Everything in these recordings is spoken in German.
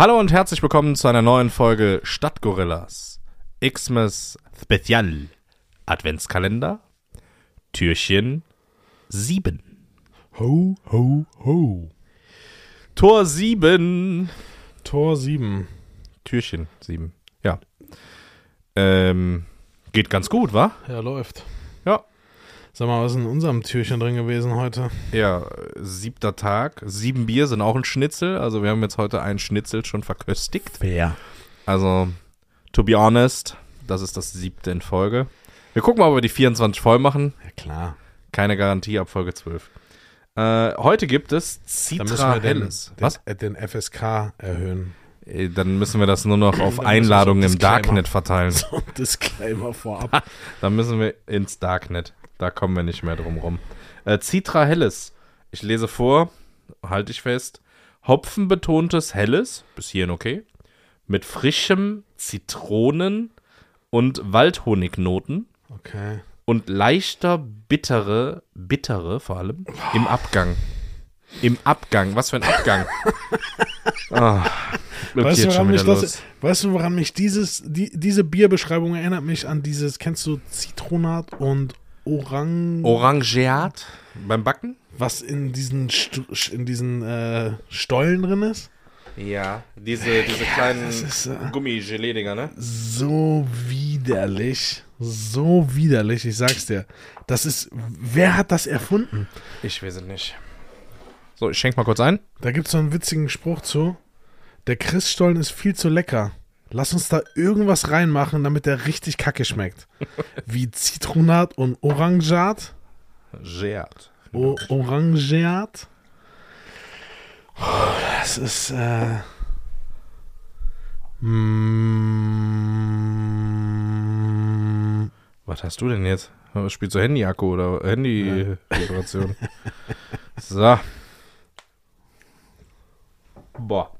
Hallo und herzlich willkommen zu einer neuen Folge Stadtgorillas. Xmas Spezial Adventskalender Türchen 7. Ho, ho, ho. Tor 7. Tor 7. Türchen 7. Ja. Ähm, geht ganz gut, wa? Ja, läuft. Ja. Sag mal, was ist in unserem Türchen drin gewesen heute? Ja, siebter Tag. Sieben Bier sind auch ein Schnitzel. Also wir haben jetzt heute einen Schnitzel schon verköstigt. Wer? Also, to be honest, das ist das siebte in Folge. Wir gucken mal, ob wir die 24 voll machen. Ja, klar. Keine Garantie ab Folge 12. Äh, heute gibt es Dann müssen Citra wir den, Helles. den, Was? äh, den FSK erhöhen. Äh, Dann müssen wir das nur noch auf Einladungen im. Darknet verteilen. So ein Disclaimer vorab. Dann müssen wir ins Darknet. Da kommen wir nicht mehr drum rum. Äh, Citra Helles. Ich lese vor, halte ich fest. Hopfenbetontes Helles, bis hierhin okay. Mit frischem Zitronen- und Waldhonignoten Okay. und leichter bittere, bittere vor allem, im Abgang. Im Abgang. Was für ein Abgang. Okay, Weißt du, woran mich das, weißt du, woran mich dieses, die, diese Bierbeschreibung erinnert mich an dieses, kennst du Zitronat und Orang, Orangeat beim Backen? was in diesen, Stu- in diesen äh, Stollen drin ist? Ja, diese, diese kleinen das ist, äh, Gummigelee-Dinger, ne? so widerlich. So widerlich, ich sag's dir. Das ist. Wer hat das erfunden? Ich weiß es nicht. So, ich schenk mal kurz ein. Da gibt's so einen witzigen Spruch zu. Der Christstollen ist viel zu lecker. Lass uns da irgendwas reinmachen, damit der richtig kacke schmeckt. Wie Zitronat und Orangeat. Geat. O Orangeat. Oh, das ist. Äh, mm, Was hast du denn jetzt? Spielst du Handy-Akku oder Handy-Vibration? so. Boah.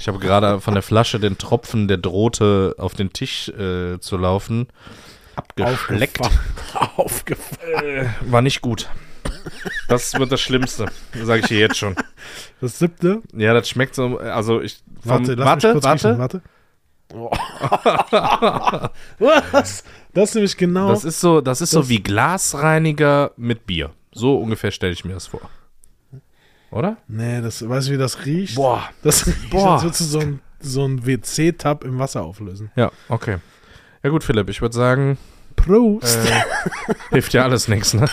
Ich habe gerade von der Flasche den Tropfen, der drohte, auf den Tisch äh, zu laufen, abgeschleckt. Aufgefangen. War nicht gut. Das wird das Schlimmste, sage ich dir jetzt schon. Das siebte. Ja, das schmeckt so, also ich, vom, Warte, lass warte, mich kurz warte. riechen, warte. Oh. Was? Das ist nämlich genau. Das ist so, das ist so Das- wie Glasreiniger mit Bier. So ungefähr stelle ich mir das vor. Oder? nee, das, weißt du, wie das riecht? Boah. Das riecht, Boah. als würdest du so ein, so ein WC-Tab im Wasser auflösen. Ja, okay. Ja gut, Philipp, ich würde sagen, Prost. äh, hilft ja alles nichts, ne?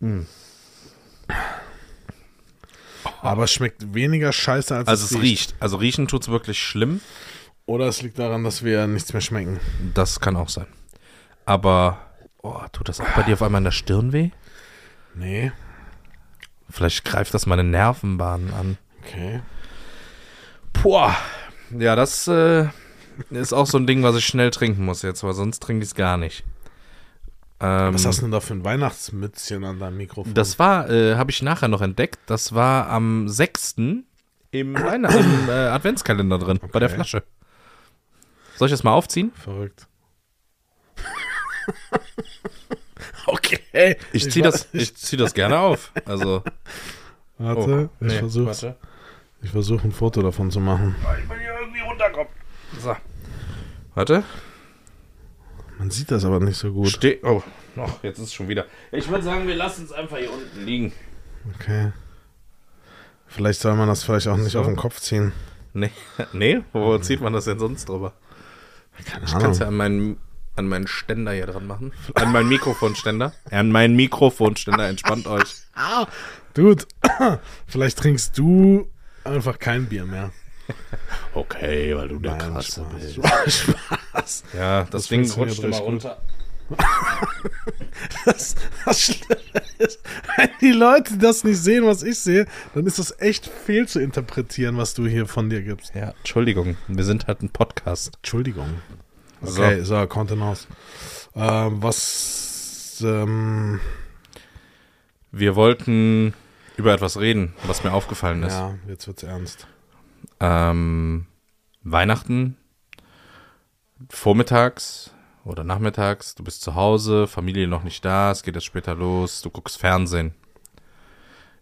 Aber es schmeckt weniger scheiße, als Also es riecht. Also riechen tut's wirklich schlimm. Oder es liegt daran, dass wir nichts mehr schmecken. Das kann auch sein. Aber, oh, tut das auch bei dir auf einmal in der Stirn weh? Nee. Vielleicht greift das meine Nervenbahnen an. Okay. Boah. Ja, das äh, ist auch so ein Ding, was ich schnell trinken muss jetzt, weil sonst trinke ich es gar nicht. Ähm, Was hast du denn da für ein Weihnachtsmützchen an deinem Mikrofon? Das war, äh, habe ich nachher noch entdeckt, das war am 6. im, Weihn- im äh, Adventskalender drin, bei der Okay. Flasche. Soll ich das mal aufziehen? Verrückt. okay. Ich ziehe wa- das, ich zieh das gerne auf. Also, Warte, oh, ich nee, versuche warte. ich versuch ein Foto davon zu machen. Ich will hier irgendwie runterkommen. So. Warte. Man sieht das aber nicht so gut. Steh. Oh, noch, jetzt ist es schon wieder. Ich würde sagen, wir lassen es einfach hier unten liegen. Okay. Vielleicht soll man das vielleicht auch nicht So. auf den Kopf ziehen. Nee, nee, wo zieht man das denn sonst drüber? Keine Ich kann es ja an meinen, an meinen Ständer hier dran machen. An meinen Mikrofonständer. An meinen Mikrofonständer, entspannt euch. Dude, vielleicht trinkst du einfach kein Bier mehr. Okay, weil du der Nein, Krasse Spaß. bist. Spaß. Ja, das, Das Ding rutscht immer runter. Das, das Schlimme ist, wenn die Leute das nicht sehen, was ich sehe, dann ist das echt fehl zu interpretieren, was du hier von dir gibst. Ja, Entschuldigung, wir sind halt ein Podcast. Entschuldigung. So. Okay, so, Kontenance. Ähm, was, ähm, Wir wollten über etwas reden, was mir aufgefallen ist. ja, jetzt wird's ernst. Ähm, Weihnachten, vormittags oder nachmittags, du bist zu Hause, Familie noch nicht da, es geht jetzt später los, du guckst Fernsehen.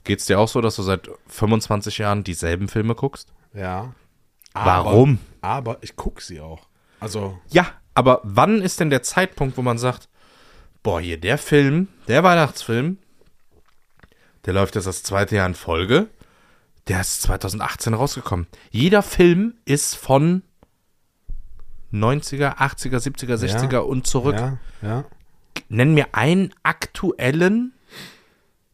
Geht's dir auch so, dass du seit 25 Jahren dieselben Filme guckst? Ja. Warum? Aber, aber ich gucke sie auch. Also, Ja, aber wann ist denn der Zeitpunkt, wo man sagt, boah, hier der Film, der Weihnachtsfilm, der läuft jetzt das zweite Jahr in Folge, der ist 2018 rausgekommen. Jeder Film ist von 90er, 80er, 70er, 60er und zurück. ja, ja. Nenn mir einen aktuellen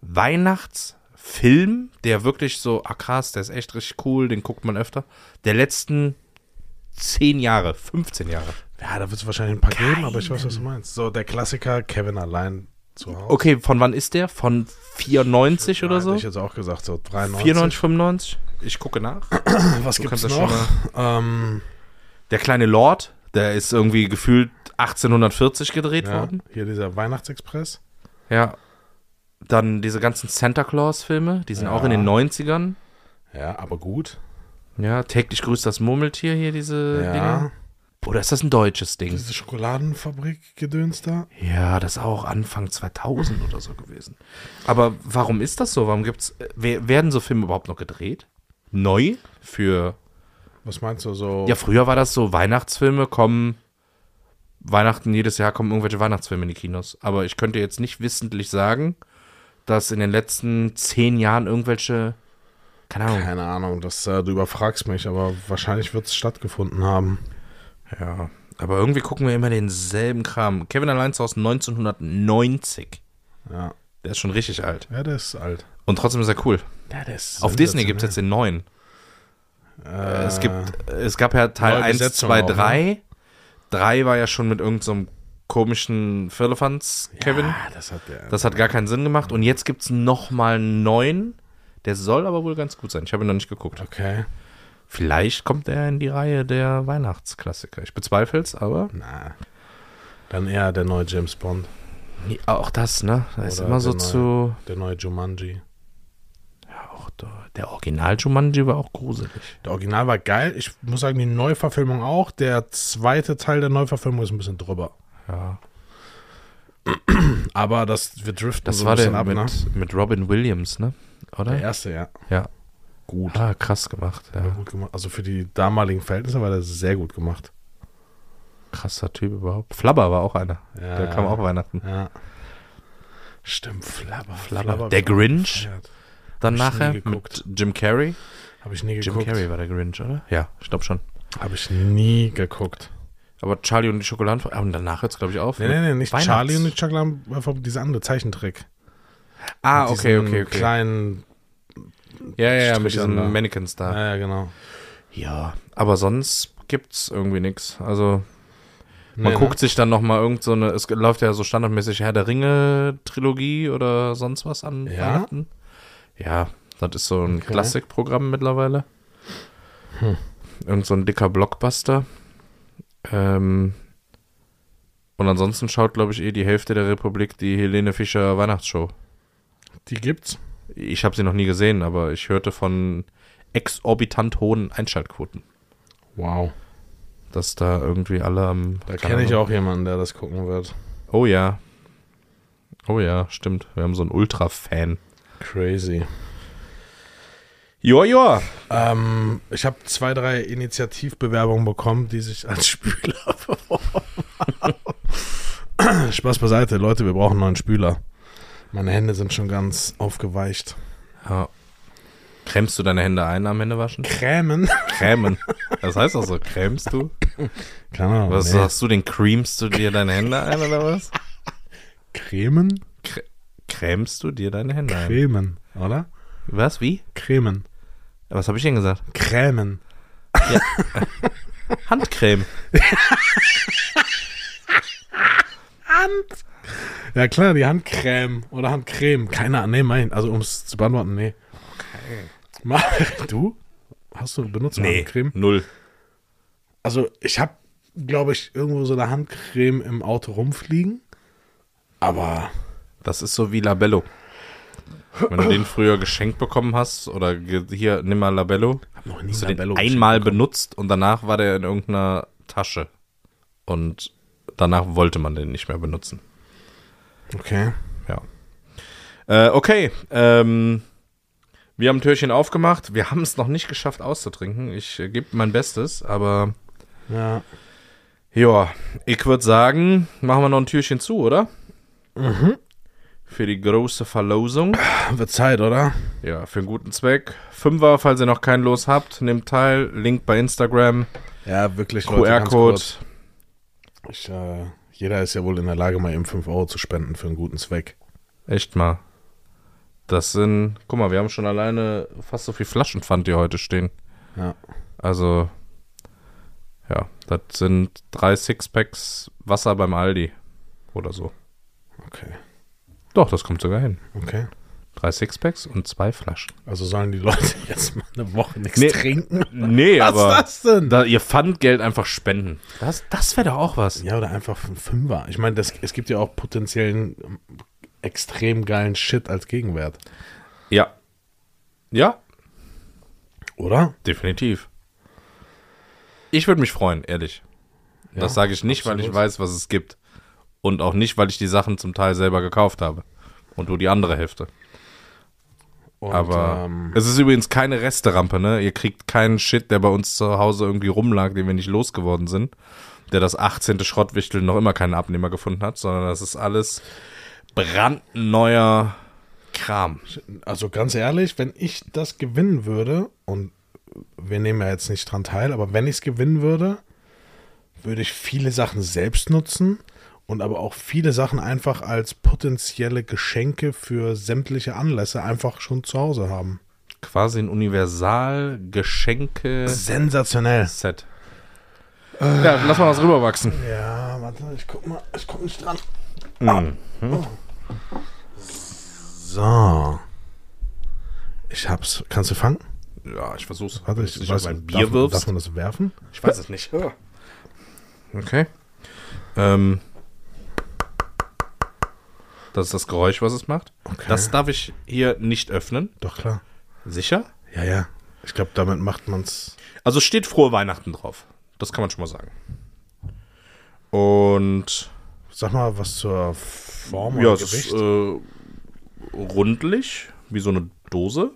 Weihnachtsfilm, der wirklich so, ah krass, der ist echt richtig cool, den guckt man öfter. Der letzten 10 Jahre, 15 Jahre. Ja, da wird es wahrscheinlich ein paar geben, aber ich weiß, was du meinst. So, der Klassiker Kevin allein zu Hause. Okay, von wann ist der? Von 94 oder Hätte so? ich jetzt auch gesagt, so 93. 94, 95? Ich gucke nach. Was Du gibt's kannst das noch? Ähm, Der kleine Lord, der ist irgendwie gefühlt 1840 gedreht ja, worden. hier dieser Weihnachtsexpress. Ja. Dann diese ganzen Santa Claus-Filme, die sind Ja. auch in den 90ern. Ja, aber gut. Ja, täglich grüßt das Murmeltier hier, diese Ja. Dinge. Oder ist das ein deutsches Ding? Diese Schokoladenfabrik-Gedöns da. Ja, das ist auch Anfang 2000 oder so gewesen. Aber warum ist das so? Warum gibt's, äh, wer- werden so Filme überhaupt noch gedreht? Neu? Für, Was meinst du so? ja, früher war das so, Weihnachtsfilme kommen, Weihnachten, jedes Jahr kommen irgendwelche Weihnachtsfilme in die Kinos. Aber ich könnte jetzt nicht wissentlich sagen, dass in den letzten zehn Jahren irgendwelche, keine Ahnung, Keine Ahnung, das, äh, du überfragst mich, aber wahrscheinlich wird es stattgefunden haben. ja. Aber irgendwie gucken wir immer denselben Kram. Kevin allein ist aus 1990. Ja. Der ist schon richtig alt. Ja, der ist alt. Und trotzdem ist er cool. Ja, der ist Auf Disney gibt es jetzt den neuen. Äh, Es, gibt, es gab ja Teil neue 1, Besetzung 2, auch, ne? 3. 3 war ja schon mit irgendeinem komischen Firlefanz, Kevin. Ja, das hat der. Das hat gar keinen Sinn gemacht. Und jetzt gibt es nochmal einen neuen. Der soll aber wohl ganz gut sein. Ich habe ihn noch nicht geguckt. okay. Vielleicht kommt er in die Reihe der Weihnachtsklassiker. Ich bezweifle es, aber Na. Dann eher der neue James Bond, nee, auch das, ne? Da ist immer so der neue- zu. der neue Jumanji. Ja, auch der, der Original Jumanji war auch gruselig. Der Original war geil. Ich muss sagen, die Neuverfilmung auch. Der zweite Teil der Neuverfilmung ist ein bisschen drüber. Ja. Aber das, wir driften Das so war ein der bisschen ab, mit, ne? mit Robin Williams, ne? Oder? Der erste, ja. Ja. Gut. Ah, krass gemacht. Ja. Gut gemacht. Also für die damaligen Verhältnisse war der sehr gut gemacht. Krasser Typ überhaupt. Flabber war auch einer. Ja. Der kam auch Weihnachten. Ja. Stimmt, Flabber. Flabber. Der Grinch dann nachher mit Jim Carrey. Habe ich nie Jim geguckt. Carrey war der Grinch, oder? Ja, ich glaube schon. Habe ich nie geguckt. Aber Charlie und die Schokoladen. Ah, und danach hört es, glaube ich, auf. Nee, nee, nee, nicht Charlie und die Chocolate, einfach diese andere Zeichentrick. Ah, okay, okay, okay. kleinen. ja, ja, ja, mit diesen da. Mannequins da. Ja, ja, genau. Ja, aber sonst gibt's irgendwie nichts. Also man Nee, guckt sich dann noch mal irgend so eine, es läuft ja so standardmäßig Herr der Ringe Trilogie oder sonst was an Ja? Weihnachten. Ja, das ist so ein Okay. Klassikprogramm mittlerweile. Hm. Irgend so ein dicker Blockbuster. Ähm, und ansonsten schaut, glaube ich, eh die Hälfte der Republik die Helene Fischer Weihnachtsshow. Die gibt's. Ich habe sie noch nie gesehen, aber ich hörte von exorbitant hohen Einschaltquoten. Wow. dass da irgendwie alle am. Da kenne ich auch jemanden, der das gucken wird. Oh ja. Oh ja, stimmt. Wir haben so einen Ultra-Fan. Crazy. Joa, joa. Ähm, ich habe zwei, drei Initiativbewerbungen bekommen, die sich als Spüler beworben haben. Spaß beiseite, Leute, wir brauchen einen neuen Spüler. Meine Hände sind schon ganz aufgeweicht. Ja. Cremst du deine Hände ein am Händewaschen? Krämen? Cremen. Das heißt auch so, cremst du? Keine Ahnung. Was nee. sagst du, den creamst du dir deine Hände ein oder was? Cremen? Cremst du dir deine Hände ein? Cremen, oder? Was, wie? Cremen. Was habe ich denn gesagt? Krämen. Handcreme. Ja klar, die Handcreme oder Handcreme. Keine Ahnung, nee, mein. Also um es zu beantworten, nee. Okay. Du? Hast du benutzt Nee, Handcreme? null. Also ich habe, glaube ich, irgendwo so eine Handcreme im Auto rumfliegen. Aber Das ist so wie Labello. Wenn du den früher geschenkt bekommen hast oder hier, nimm mal Labello, hab noch nie hast du den Labello einmal geschenkt benutzt und danach war der in irgendeiner Tasche. Und danach wollte man den nicht mehr benutzen. Okay. Ja. Äh, okay. Ähm, Wir haben ein Türchen aufgemacht. Wir haben es noch nicht geschafft auszutrinken. Ich äh, gebe mein Bestes, aber Ja. ja, ich würde sagen, machen wir noch ein Türchen zu, oder? Mhm. Für die große Verlosung. Wird Zeit, oder? Ja, für einen guten Zweck. Fünfer, falls ihr noch keinen Los habt, nehmt teil. Link bei Instagram, Ja, wirklich, QR-Code. Ich, äh, jeder ist ja wohl in der Lage, mal eben 5 Euro zu spenden für einen guten Zweck. Echt mal. Das sind, guck mal, wir haben schon alleine fast so viel Flaschenpfand hier heute stehen. Ja. Also, ja, das sind drei Sixpacks Wasser beim Aldi. Oder so. Okay. Doch, das kommt sogar hin. Okay. Drei Sixpacks und zwei Flaschen. Also sollen die Leute jetzt mal eine Woche nichts Nee. trinken? Nee, Was aber ist das denn? da ihr Pfandgeld einfach spenden. Das, das wäre doch auch was. Ja, oder einfach ein Fünfer. Ich meine, es gibt ja auch potenziellen ähm, extrem geilen Shit als Gegenwert. Ja. Ja, Oder? definitiv. Ich würde mich freuen, ehrlich. Ja, das sage ich nicht, weil ich absolut. weiß, was es gibt. Und auch nicht, weil ich die Sachen zum Teil selber gekauft habe. Und du die andere Hälfte. Und, Aber ähm, es ist übrigens keine Resterampe, ne? Ihr kriegt keinen Shit, der bei uns zu Hause irgendwie rumlag, den wir nicht losgeworden sind. Der das 18. Schrottwichtel noch immer keinen Abnehmer gefunden hat, sondern das ist alles brandneuer Kram. also ganz ehrlich, wenn ich das gewinnen würde, und wir nehmen ja jetzt nicht dran teil, aber wenn ich es gewinnen würde, würde ich viele Sachen selbst nutzen und aber auch viele Sachen einfach als potenzielle Geschenke für sämtliche Anlässe einfach schon zu Hause haben. Quasi ein Universal-Geschenke-Set. Sensationell. Ja, lass mal was rüberwachsen. Ja, warte, ich guck mal, ich guck nicht dran. Mhm. So. Ich hab's. Kannst du fangen? Ja, ich versuch's. Warte, ich du weiß, ein darf, Bier wirfst. darf man das werfen? Ich weiß es nicht. Okay. Ähm, das ist das Geräusch, was es macht. Okay. Das darf ich hier nicht öffnen. Doch, klar. Sicher? Ja, ja. Ich glaube, damit macht man's. Also steht frohe Weihnachten drauf. Das kann man schon mal sagen. Und Sag mal was zur Form ja, oder es Gewicht. ist äh, rundlich, wie so eine Dose.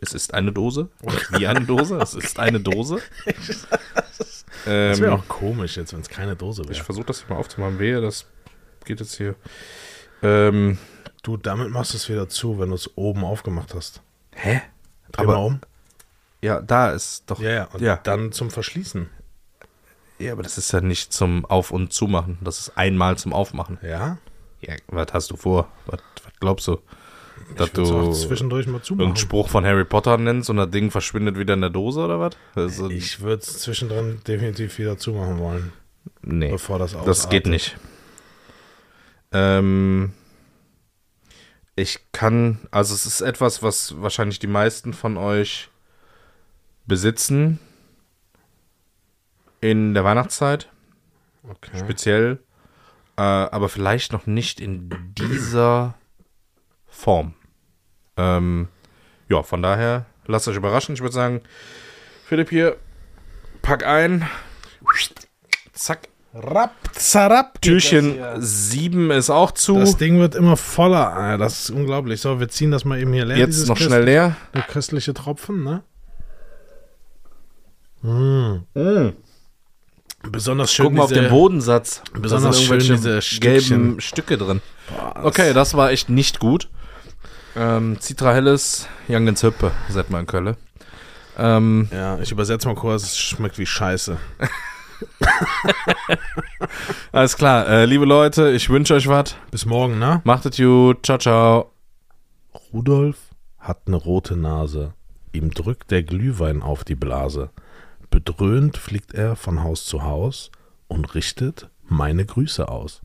Es ist eine Dose. Wie eine Dose. Es ist eine Dose. das Ähm, wäre auch komisch jetzt, wenn es keine Dose ich wäre. versuche das hier mal aufzumachen. Wehe, das geht jetzt hier. Ähm, Du, damit machst du es wieder zu, wenn du es oben aufgemacht hast. hä? Dreh Aber- mal um. Ja, da ist doch. Ja, ja. Und ja. dann zum Verschließen. Ja, aber das ist ja nicht zum Auf- und Zumachen. Das ist einmal zum Aufmachen. Ja? Ja, was hast du vor? Was, was glaubst du? Dass du zwischendurch mal zumachen. irgendeinen Spruch von Harry Potter nennst und das Ding verschwindet wieder in der Dose oder was? Also, Ich würde es zwischendrin definitiv wieder zumachen wollen, nee, bevor das ausartet. das geht nicht. Ähm, ich kann, also es ist etwas, was wahrscheinlich die meisten von euch besitzen in der Weihnachtszeit. Okay. speziell, äh, aber vielleicht noch nicht in dieser Form. Ähm, ja, von daher, lasst euch überraschen. Ich würde sagen, Philipp hier, pack ein. Zack. Rapp, zarab. Türchen 7 ist auch zu. Das Ding wird immer voller. Ah, Das ist unglaublich. So, wir ziehen das mal eben hier leer. Jetzt noch schnell leer. Der köstliche Tropfen, ne? Mm. Besonders schön Guck mal auf den Bodensatz. Besonders schön diese gelben Stückchen. Stücke drin. Boah, das- Okay, das war echt nicht gut. Ähm, Citra Helles, Jangens Hüppe, sagt man in Köln. Ähm, Ja, ich übersetze mal kurz. Es schmeckt wie Scheiße. alles klar, äh, liebe Leute, ich wünsche euch was. Bis morgen, ne? Macht es gut. Ciao, ciao. Rudolf hat eine rote Nase. Ihm drückt der Glühwein auf die Blase. Bedröhnt fliegt er von Haus zu Haus und richtet meine Grüße aus.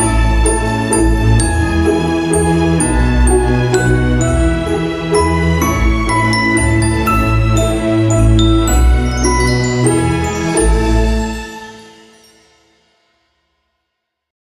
Musik